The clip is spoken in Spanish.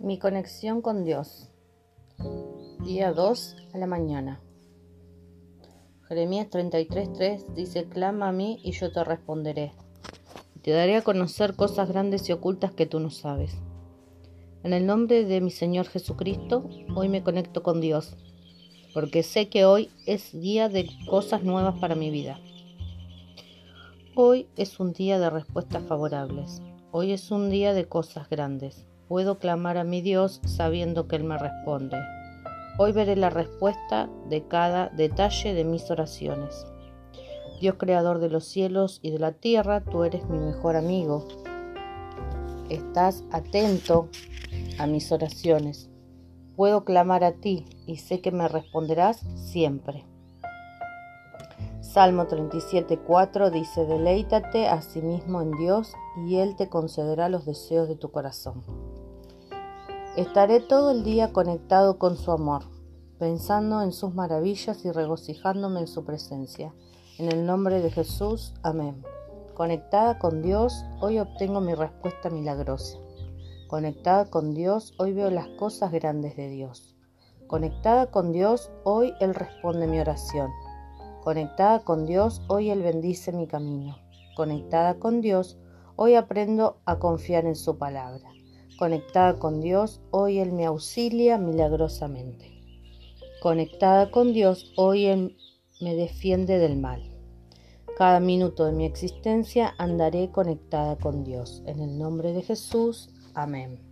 Mi conexión con Dios. Día 2 a la mañana. Jeremías 33:3 dice, Clama a mí y yo te responderé. Te daré a conocer cosas grandes y ocultas que tú no sabes. En el nombre de mi Señor Jesucristo, hoy me conecto con Dios, porque sé que hoy es día de cosas nuevas para mi vida. Hoy es un día de respuestas favorables. Hoy es un día de cosas grandes. Puedo clamar a mi Dios sabiendo que Él me responde. Hoy veré la respuesta de cada detalle de mis oraciones. Dios creador de los cielos y de la tierra, tú eres mi mejor amigo. Estás atento a mis oraciones. Puedo clamar a ti y sé que me responderás siempre. Salmo 37.4 dice, deleítate a sí mismo en Dios y Él te concederá los deseos de tu corazón. Estaré todo el día conectado con su amor, pensando en sus maravillas y regocijándome en su presencia. En el nombre de Jesús, amén. Conectada con Dios, hoy obtengo mi respuesta milagrosa. Conectada con Dios, hoy veo las cosas grandes de Dios. Conectada con Dios, hoy Él responde mi oración. Conectada con Dios, hoy Él bendice mi camino. Conectada con Dios, hoy aprendo a confiar en su palabra. Conectada con Dios, hoy Él me auxilia milagrosamente. Conectada con Dios, hoy Él me defiende del mal. Cada minuto de mi existencia andaré conectada con Dios. En el nombre de Jesús, amén.